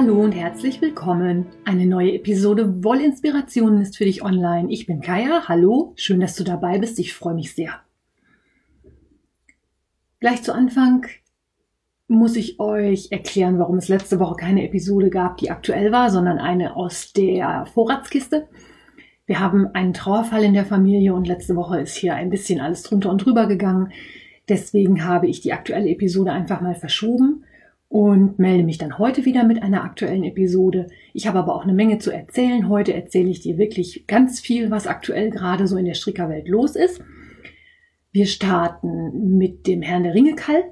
Hallo und herzlich willkommen. Eine neue Episode Wollinspirationen ist für dich online. Ich bin Kaya. Hallo, schön, dass du dabei bist. Ich freue mich sehr. Gleich zu Anfang muss ich euch erklären, warum es letzte Woche keine Episode gab, die aktuell war, sondern eine aus der Vorratskiste. Wir haben einen Trauerfall in der Familie und letzte Woche ist hier ein bisschen alles drunter und drüber gegangen. Deswegen habe ich die aktuelle Episode einfach mal verschoben und melde mich dann heute wieder mit einer aktuellen Episode. Ich habe aber auch eine Menge zu erzählen. Heute erzähle ich dir wirklich ganz viel, was aktuell gerade so in der Strickerwelt los ist. Wir starten mit dem Herrn der Ringe Kall.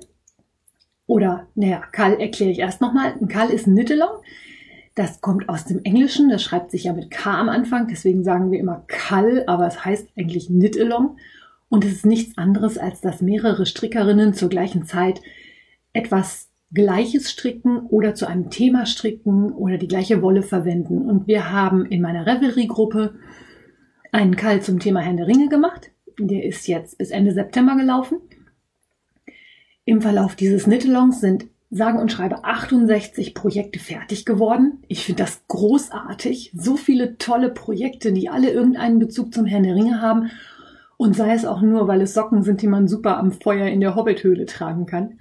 Oder, naja, Kall erkläre ich erst nochmal. Ein Kall ist ein Nittelong. Das kommt aus dem Englischen. Das schreibt sich ja mit K am Anfang. Deswegen sagen wir immer Kall, aber es heißt eigentlich Nittelong. Und es ist nichts anderes, als dass mehrere Strickerinnen zur gleichen Zeit etwas Gleiches stricken oder zu einem Thema stricken oder die gleiche Wolle verwenden. Und wir haben in meiner Revelry-Gruppe einen Kall zum Thema Herrn der Ringe gemacht. Der ist jetzt bis Ende September gelaufen. Im Verlauf dieses Knit-Alongs sind sage und schreibe 68 Projekte fertig geworden. Ich finde das großartig. So viele tolle Projekte, die alle irgendeinen Bezug zum Herrn der Ringe haben. Und sei es auch nur, weil es Socken sind, die man super am Feuer in der Hobbithöhle tragen kann.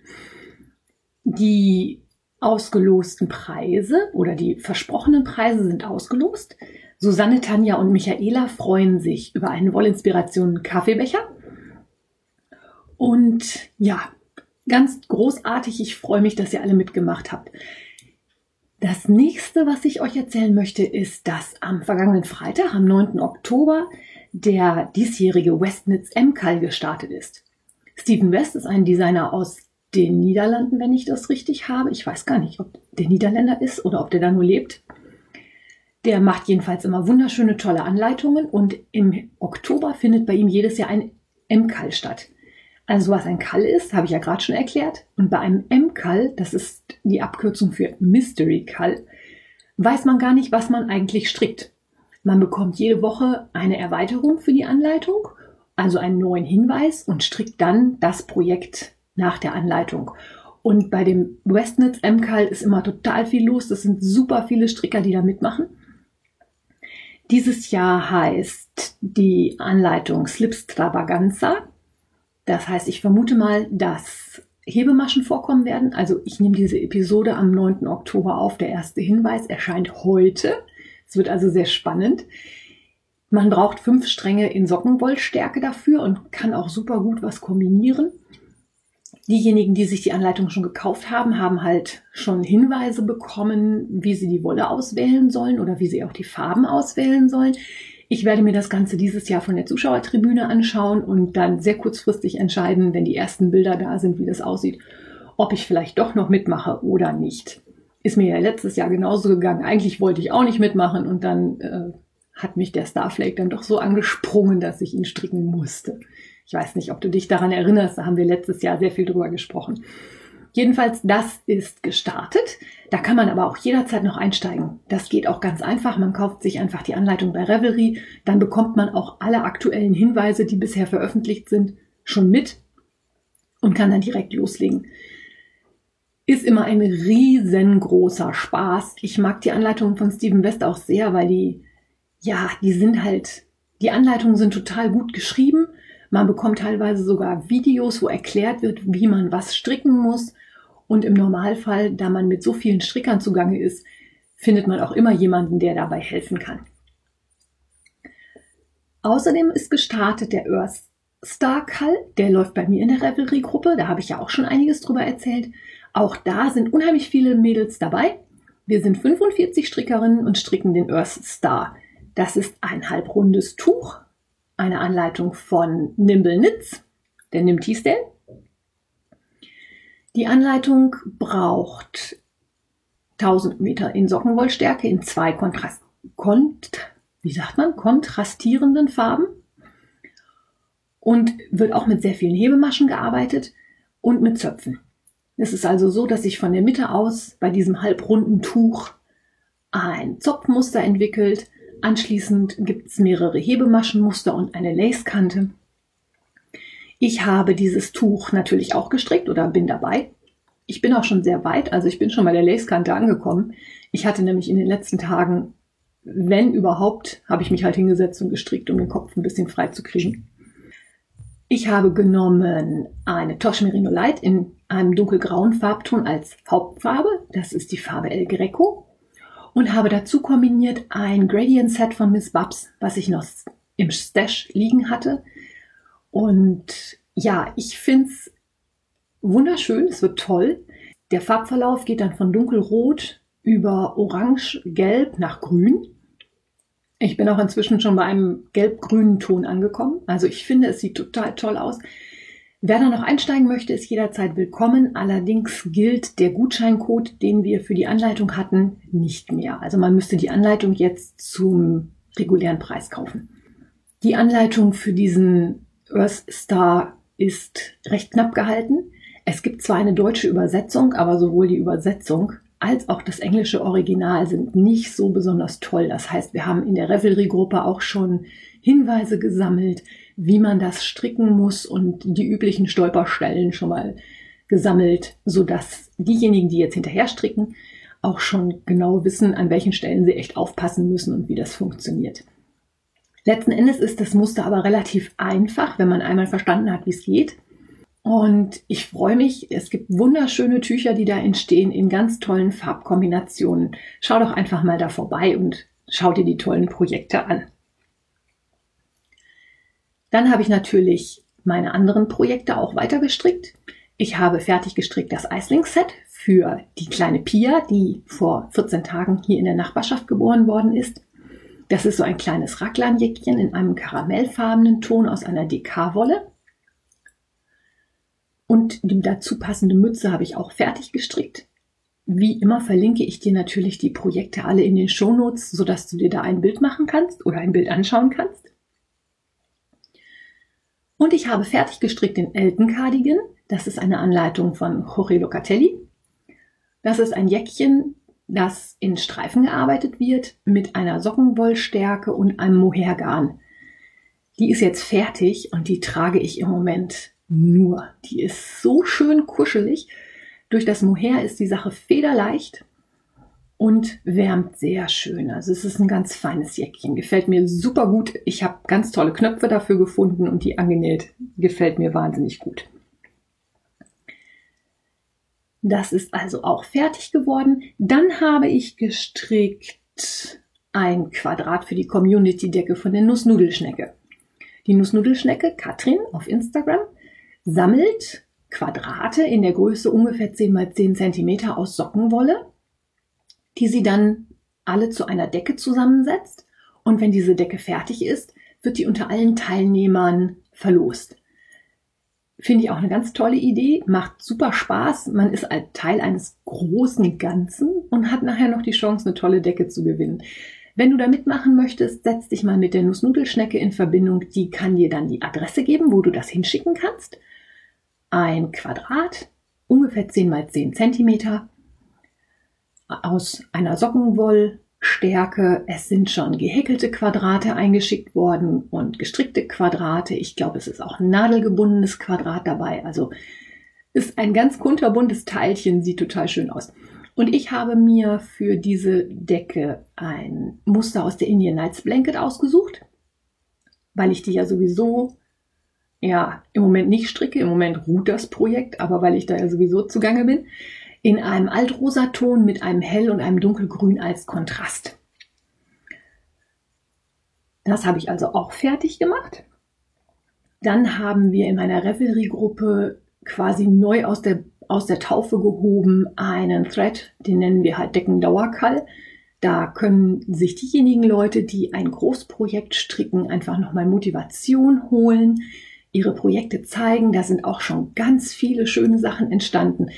Die ausgelosten Preise oder die versprochenen Preise sind ausgelost. Susanne, Tanja und Michaela freuen sich über einen Wollinspiration Kaffeebecher. Und ja, ganz großartig. Ich freue mich, dass ihr alle mitgemacht habt. Das nächste, was ich euch erzählen möchte, ist, dass am vergangenen Freitag, am 9. Oktober, der diesjährige Westnitz M-Call gestartet ist. Stephen West ist ein Designer aus den Niederlanden, wenn ich das richtig habe. Ich weiß gar nicht, ob der Niederländer ist oder ob der da nur lebt. Der macht jedenfalls immer wunderschöne, tolle Anleitungen und im Oktober findet bei ihm jedes Jahr ein M-Kall statt. Also was ein Kall ist, habe ich ja gerade schon erklärt. Und bei einem M-Kall, das ist die Abkürzung für Mystery Kall, weiß man gar nicht, was man eigentlich strickt. Man bekommt jede Woche eine Erweiterung für die Anleitung, also einen neuen Hinweis und strickt dann das Projekt nach der Anleitung. Und bei dem Westnitz MCAL ist immer total viel los. Das sind super viele Stricker, die da mitmachen. Dieses Jahr heißt die Anleitung Slipstravaganza. Das heißt, ich vermute mal, dass Hebemaschen vorkommen werden. Also ich nehme diese Episode am 9. Oktober auf. Der erste Hinweis erscheint heute. Es wird also sehr spannend. Man braucht fünf Stränge in Sockenwollstärke dafür und kann auch super gut was kombinieren. Diejenigen, die sich die Anleitung schon gekauft haben, haben halt schon Hinweise bekommen, wie sie die Wolle auswählen sollen oder wie sie auch die Farben auswählen sollen. Ich werde mir das Ganze dieses Jahr von der Zuschauertribüne anschauen und dann sehr kurzfristig entscheiden, wenn die ersten Bilder da sind, wie das aussieht, ob ich vielleicht doch noch mitmache oder nicht. Ist mir ja letztes Jahr genauso gegangen. Eigentlich wollte ich auch nicht mitmachen und dann äh, hat mich der Starflake dann doch so angesprungen, dass ich ihn stricken musste. Ich weiß nicht, ob du dich daran erinnerst, da haben wir letztes Jahr sehr viel drüber gesprochen. Jedenfalls, das ist gestartet. Da kann man aber auch jederzeit noch einsteigen. Das geht auch ganz einfach. Man kauft sich einfach die Anleitung bei Revelry. Dann bekommt man auch alle aktuellen Hinweise, die bisher veröffentlicht sind, schon mit und kann dann direkt loslegen. Ist immer ein riesengroßer Spaß. Ich mag die Anleitungen von Steven West auch sehr, weil die, ja, die sind halt, die Anleitungen sind total gut geschrieben man bekommt teilweise sogar Videos, wo erklärt wird, wie man was stricken muss. Und im Normalfall, da man mit so vielen Strickern zugange ist, findet man auch immer jemanden, der dabei helfen kann. Außerdem ist gestartet der Earth Star Call, der läuft bei mir in der Revelry-Gruppe, da habe ich ja auch schon einiges drüber erzählt. Auch da sind unheimlich viele Mädels dabei. Wir sind 45 Strickerinnen und stricken den Earth Star. Das ist ein halbrundes Tuch eine Anleitung von Nimble Knits, der Nim Teasdale. Die Anleitung braucht 1000 Meter in Sockenwollstärke in zwei Kontrast, kont, wie sagt man, kontrastierenden Farben. und wird auch mit sehr vielen Hebemaschen gearbeitet und mit Zöpfen. Es ist also so, dass sich von der Mitte aus bei diesem halbrunden Tuch ein Zopfmuster entwickelt. Anschließend gibt es mehrere Hebemaschenmuster und eine Lacekante. Ich habe dieses Tuch natürlich auch gestrickt oder bin dabei. Ich bin auch schon sehr weit, also ich bin schon bei der Lacekante angekommen. Ich hatte nämlich in den letzten Tagen, wenn überhaupt, habe ich mich halt hingesetzt und gestrickt, um den Kopf ein bisschen frei zu kriegen. Ich habe genommen eine Tosh Merino Light in einem dunkelgrauen Farbton als Hauptfarbe. Das ist die Farbe El Greco. Und habe dazu kombiniert ein Gradient Set von Miss Babs, was ich noch im Stash liegen hatte. Und ja, ich finde es wunderschön, es wird toll. Der Farbverlauf geht dann von dunkelrot über orange, gelb nach grün. Ich bin auch inzwischen schon bei einem gelb-grünen Ton angekommen. Also ich finde, es sieht total toll aus. Wer da noch einsteigen möchte, ist jederzeit willkommen. Allerdings gilt der Gutscheincode, den wir für die Anleitung hatten, nicht mehr. Also man müsste die Anleitung jetzt zum regulären Preis kaufen. Die Anleitung für diesen Earth Star ist recht knapp gehalten. Es gibt zwar eine deutsche Übersetzung, aber sowohl die Übersetzung als auch das englische Original sind nicht so besonders toll. Das heißt, wir haben in der Revelry-Gruppe auch schon Hinweise gesammelt, wie man das stricken muss und die üblichen Stolperstellen schon mal gesammelt, sodass diejenigen, die jetzt hinterher stricken, auch schon genau wissen, an welchen Stellen sie echt aufpassen müssen und wie das funktioniert. Letzten Endes ist das Muster aber relativ einfach, wenn man einmal verstanden hat, wie es geht. Und ich freue mich, es gibt wunderschöne Tücher, die da entstehen in ganz tollen Farbkombinationen. Schau doch einfach mal da vorbei und schau dir die tollen Projekte an. Dann habe ich natürlich meine anderen Projekte auch weiter gestrickt. Ich habe fertig gestrickt das Eisling-Set für die kleine Pia, die vor 14 Tagen hier in der Nachbarschaft geboren worden ist. Das ist so ein kleines Raglanjäckchen in einem karamellfarbenen Ton aus einer DK-Wolle. Und die dazu passende Mütze habe ich auch fertig gestrickt. Wie immer verlinke ich dir natürlich die Projekte alle in den Shownotes, sodass du dir da ein Bild machen kannst oder ein Bild anschauen kannst. Und ich habe fertig gestrickt den Elton Cardigan. Das ist eine Anleitung von Jorge Locatelli. Das ist ein Jäckchen, das in Streifen gearbeitet wird mit einer Sockenwollstärke und einem Mohairgarn. Die ist jetzt fertig und die trage ich im Moment nur. Die ist so schön kuschelig. Durch das Mohair ist die Sache federleicht und wärmt sehr schön. Also es ist ein ganz feines Jäckchen. Gefällt mir super gut. Ich habe ganz tolle Knöpfe dafür gefunden und die angenäht. Gefällt mir wahnsinnig gut. Das ist also auch fertig geworden. Dann habe ich gestrickt ein Quadrat für die Community-Decke von der Nussnudelschnecke. Die Nussnudelschnecke, Katrin auf Instagram, sammelt Quadrate in der Größe ungefähr 10 mal 10 cm aus Sockenwolle, die sie dann alle zu einer Decke zusammensetzt. Und wenn diese Decke fertig ist, wird die unter allen Teilnehmern verlost. Finde ich auch eine ganz tolle Idee, macht super Spaß. Man ist ein Teil eines großen Ganzen und hat nachher noch die Chance, eine tolle Decke zu gewinnen. Wenn du da mitmachen möchtest, setz dich mal mit der Nussnudelschnecke in Verbindung. Die kann dir dann die Adresse geben, wo du das hinschicken kannst. Ein Quadrat, ungefähr 10 mal 10 Zentimeter, aus einer Sockenwoll, Stärke. Es sind schon gehäkelte Quadrate eingeschickt worden und gestrickte Quadrate. Ich glaube, es ist auch ein nadelgebundenes Quadrat dabei. Also ist ein ganz kunterbuntes Teilchen, sieht total schön aus. Und ich habe mir für diese Decke ein Muster aus der Indian Nights Blanket ausgesucht, weil ich die ja sowieso ja im Moment nicht stricke. Im Moment ruht das Projekt, aber weil ich da ja sowieso zugange bin in einem Altrosaton mit einem Hell- und einem Dunkelgrün als Kontrast. Das habe ich also auch fertig gemacht. Dann haben wir in meiner Revelry-Gruppe quasi neu aus der, aus der Taufe gehoben einen Thread, den nennen wir halt Deckendauerkall. Da können sich diejenigen Leute, die ein Großprojekt stricken, einfach nochmal Motivation holen, ihre Projekte zeigen. Da sind auch schon ganz viele schöne Sachen entstanden.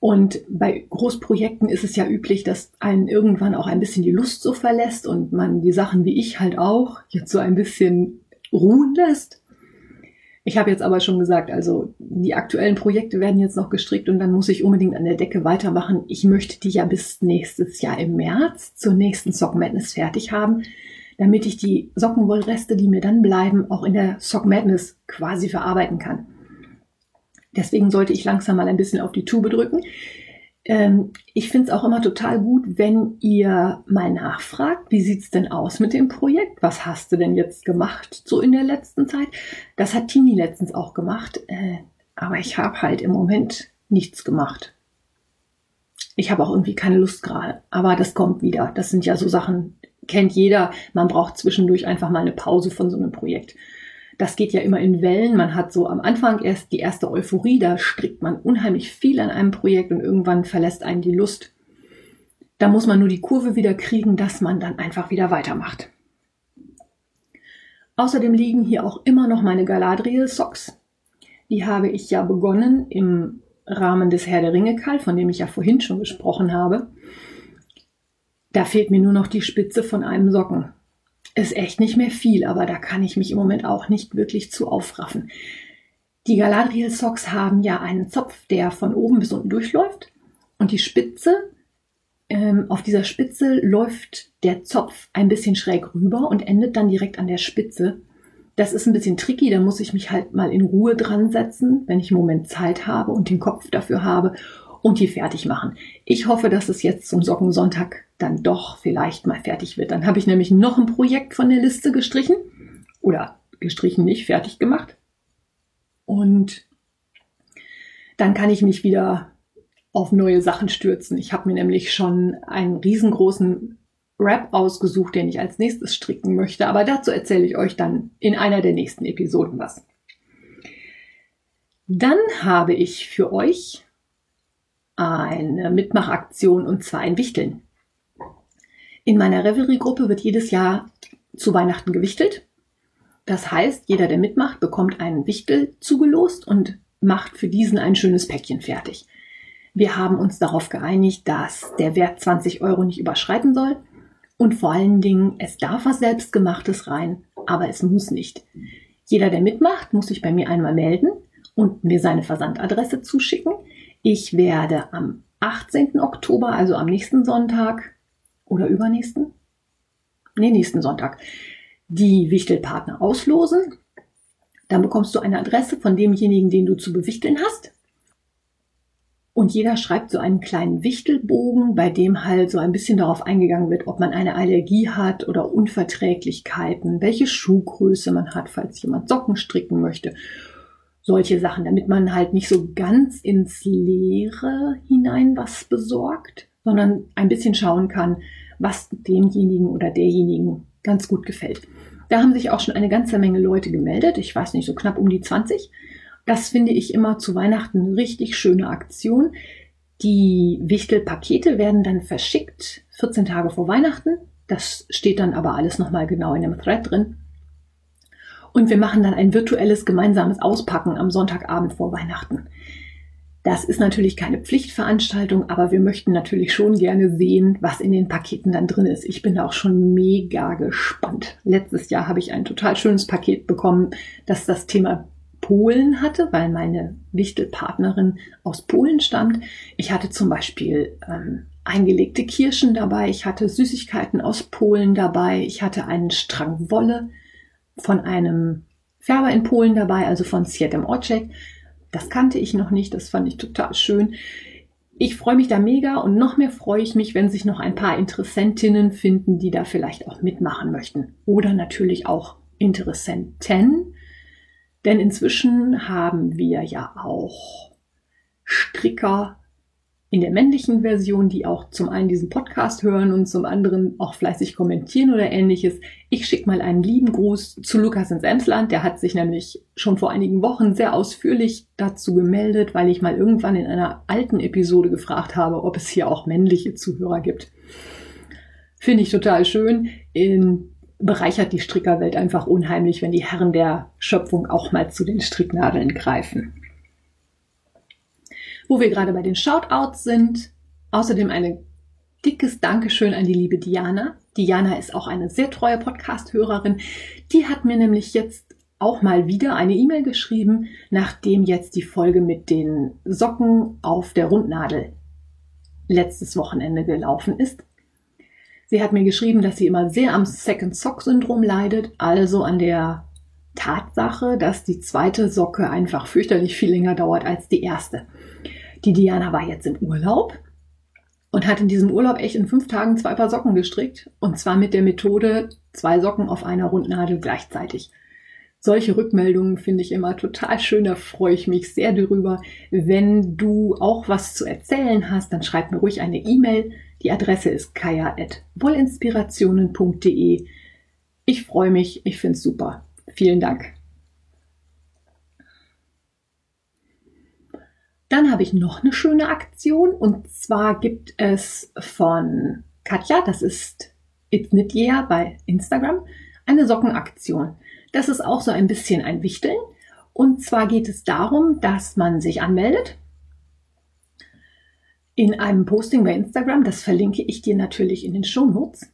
Und bei Großprojekten ist es ja üblich, dass einen irgendwann auch ein bisschen die Lust so verlässt und man die Sachen wie ich halt auch jetzt so ein bisschen ruhen lässt. Ich habe jetzt aber schon gesagt, also die aktuellen Projekte werden jetzt noch gestrickt und dann muss ich unbedingt an der Decke weitermachen. Ich möchte die ja bis nächstes Jahr im März zur nächsten Sock Madness fertig haben, damit ich die Sockenwollreste, die mir dann bleiben, auch in der Sock Madness quasi verarbeiten kann. Deswegen sollte ich langsam mal ein bisschen auf die Tube drücken. Ähm, ich finde es auch immer total gut, wenn ihr mal nachfragt, wie sieht's denn aus mit dem Projekt? Was hast du denn jetzt gemacht so in der letzten Zeit? Das hat Tini letztens auch gemacht, äh, aber ich habe halt im Moment nichts gemacht. Ich habe auch irgendwie keine Lust gerade, aber das kommt wieder. Das sind ja so Sachen, kennt jeder. Man braucht zwischendurch einfach mal eine Pause von so einem Projekt das geht ja immer in Wellen. Man hat so am Anfang erst die erste Euphorie, da strickt man unheimlich viel an einem Projekt und irgendwann verlässt einen die Lust. Da muss man nur die Kurve wieder kriegen, dass man dann einfach wieder weitermacht. Außerdem liegen hier auch immer noch meine Galadriel Socks. Die habe ich ja begonnen im Rahmen des Herr der Ringe Kall, von dem ich ja vorhin schon gesprochen habe. Da fehlt mir nur noch die Spitze von einem Socken ist echt nicht mehr viel, aber da kann ich mich im Moment auch nicht wirklich zu aufraffen. Die Galadriel Socks haben ja einen Zopf, der von oben bis unten durchläuft und die Spitze, ähm, auf dieser Spitze läuft der Zopf ein bisschen schräg rüber und endet dann direkt an der Spitze. Das ist ein bisschen tricky, da muss ich mich halt mal in Ruhe dran setzen, wenn ich im Moment Zeit habe und den Kopf dafür habe und die fertig machen. Ich hoffe, dass es jetzt zum Sockensonntag dann doch vielleicht mal fertig wird. Dann habe ich nämlich noch ein Projekt von der Liste gestrichen oder gestrichen nicht, fertig gemacht. Und dann kann ich mich wieder auf neue Sachen stürzen. Ich habe mir nämlich schon einen riesengroßen Wrap ausgesucht, den ich als nächstes stricken möchte. Aber dazu erzähle ich euch dann in einer der nächsten Episoden was. Dann habe ich für euch eine Mitmachaktion und zwar ein Wichteln. In meiner Revelry-Gruppe wird jedes Jahr zu Weihnachten gewichtelt. Das heißt, jeder, der mitmacht, bekommt einen Wichtel zugelost und macht für diesen ein schönes Päckchen fertig. Wir haben uns darauf geeinigt, dass der Wert 20 Euro nicht überschreiten soll und vor allen Dingen, es darf was Selbstgemachtes rein, aber es muss nicht. Jeder, der mitmacht, muss sich bei mir einmal melden und mir seine Versandadresse zuschicken. Ich werde am 18. Oktober, also am nächsten Sonntag oder übernächsten, nee, nächsten Sonntag, die Wichtelpartner auslosen. Dann bekommst du eine Adresse von demjenigen, den du zu bewichteln hast. Und jeder schreibt so einen kleinen Wichtelbogen, bei dem halt so ein bisschen darauf eingegangen wird, ob man eine Allergie hat oder Unverträglichkeiten, welche Schuhgröße man hat, falls jemand Socken stricken möchte solche Sachen, damit man halt nicht so ganz ins Leere hinein was besorgt, sondern ein bisschen schauen kann, was demjenigen oder derjenigen ganz gut gefällt. Da haben sich auch schon eine ganze Menge Leute gemeldet. Ich weiß nicht, so knapp um die 20. Das finde ich immer zu Weihnachten eine richtig schöne Aktion. Die Wichtelpakete werden dann verschickt 14 Tage vor Weihnachten. Das steht dann aber alles nochmal genau in dem Thread drin. Und wir machen dann ein virtuelles gemeinsames Auspacken am Sonntagabend vor Weihnachten. Das ist natürlich keine Pflichtveranstaltung, aber wir möchten natürlich schon gerne sehen, was in den Paketen dann drin ist. Ich bin da auch schon mega gespannt. Letztes Jahr habe ich ein total schönes Paket bekommen, das das Thema Polen hatte, weil meine Wichtelpartnerin aus Polen stammt. Ich hatte zum Beispiel ähm, eingelegte Kirschen dabei, ich hatte Süßigkeiten aus Polen dabei, ich hatte einen Strang Wolle, von einem Färber in Polen dabei, also von Sietem Ocek. Das kannte ich noch nicht, das fand ich total schön. Ich freue mich da mega und noch mehr freue ich mich, wenn sich noch ein paar Interessentinnen finden, die da vielleicht auch mitmachen möchten. Oder natürlich auch Interessenten. Denn inzwischen haben wir ja auch Stricker in der männlichen Version, die auch zum einen diesen Podcast hören und zum anderen auch fleißig kommentieren oder ähnliches. Ich schicke mal einen lieben Gruß zu Lukas ins Emsland. Der hat sich nämlich schon vor einigen Wochen sehr ausführlich dazu gemeldet, weil ich mal irgendwann in einer alten Episode gefragt habe, ob es hier auch männliche Zuhörer gibt. Finde ich total schön. In bereichert die Strickerwelt einfach unheimlich, wenn die Herren der Schöpfung auch mal zu den Stricknadeln greifen. Wo wir gerade bei den Shoutouts sind, außerdem ein dickes Dankeschön an die liebe Diana. Diana ist auch eine sehr treue Podcast-Hörerin. Die hat mir nämlich jetzt auch mal wieder eine E-Mail geschrieben, nachdem jetzt die Folge mit den Socken auf der Rundnadel letztes Wochenende gelaufen ist. Sie hat mir geschrieben, dass sie immer sehr am Second Sock Syndrom leidet, also an der Tatsache, dass die zweite Socke einfach fürchterlich viel länger dauert als die erste. Die Diana war jetzt im Urlaub und hat in diesem Urlaub echt in fünf Tagen zwei Paar Socken gestrickt. Und zwar mit der Methode zwei Socken auf einer Rundnadel gleichzeitig. Solche Rückmeldungen finde ich immer total schön, da freue ich mich sehr darüber. Wenn du auch was zu erzählen hast, dann schreib mir ruhig eine E-Mail. Die Adresse ist kaya.wollinspirationen.de. Ich freue mich, ich finde es super. Vielen Dank. Dann habe ich noch eine schöne Aktion und zwar gibt es von Katja, das ist It's Knit Yeah bei Instagram, eine Sockenaktion. Das ist auch so ein bisschen ein Wichteln. Und zwar geht es darum, dass man sich anmeldet in einem Posting bei Instagram. Das verlinke ich dir natürlich in den Show Notes.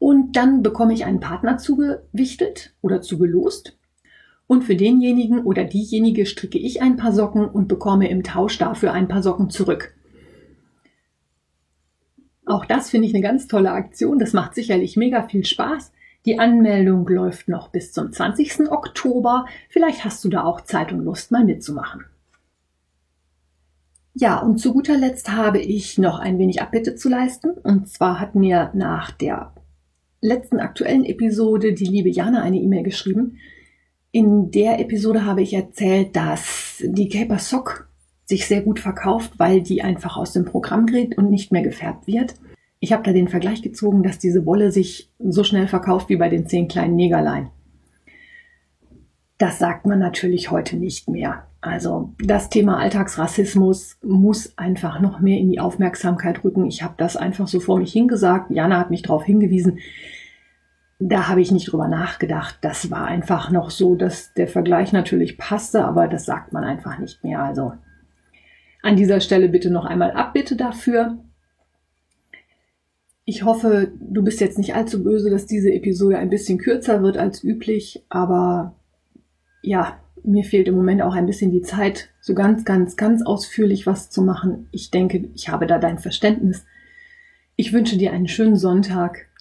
Und dann bekomme ich einen Partner zugewichtelt oder zugelost. Und für denjenigen oder diejenige stricke ich ein paar Socken und bekomme im Tausch dafür ein paar Socken zurück. Auch das finde ich eine ganz tolle Aktion. Das macht sicherlich mega viel Spaß. Die Anmeldung läuft noch bis zum 20. Oktober. Vielleicht hast du da auch Zeit und Lust, mal mitzumachen. Ja, und zu guter Letzt habe ich noch ein wenig Abbitte zu leisten. Und zwar hat mir nach der letzten aktuellen Episode die liebe Jana eine E-Mail geschrieben, in der Episode habe ich erzählt, dass die Caper Sock sich sehr gut verkauft, weil die einfach aus dem Programm gerät und nicht mehr gefärbt wird. Ich habe da den Vergleich gezogen, dass diese Wolle sich so schnell verkauft wie bei den zehn kleinen Negerlein. Das sagt man natürlich heute nicht mehr. Also das Thema Alltagsrassismus muss einfach noch mehr in die Aufmerksamkeit rücken. Ich habe das einfach so vor mich hingesagt. Jana hat mich darauf hingewiesen da habe ich nicht drüber nachgedacht. Das war einfach noch so, dass der Vergleich natürlich passte, aber das sagt man einfach nicht mehr. Also an dieser Stelle bitte noch einmal Abbitte dafür. Ich hoffe, du bist jetzt nicht allzu böse, dass diese Episode ein bisschen kürzer wird als üblich, aber ja, mir fehlt im Moment auch ein bisschen die Zeit, so ganz, ganz, ganz ausführlich was zu machen. Ich denke, ich habe da dein Verständnis. Ich wünsche dir einen schönen Sonntag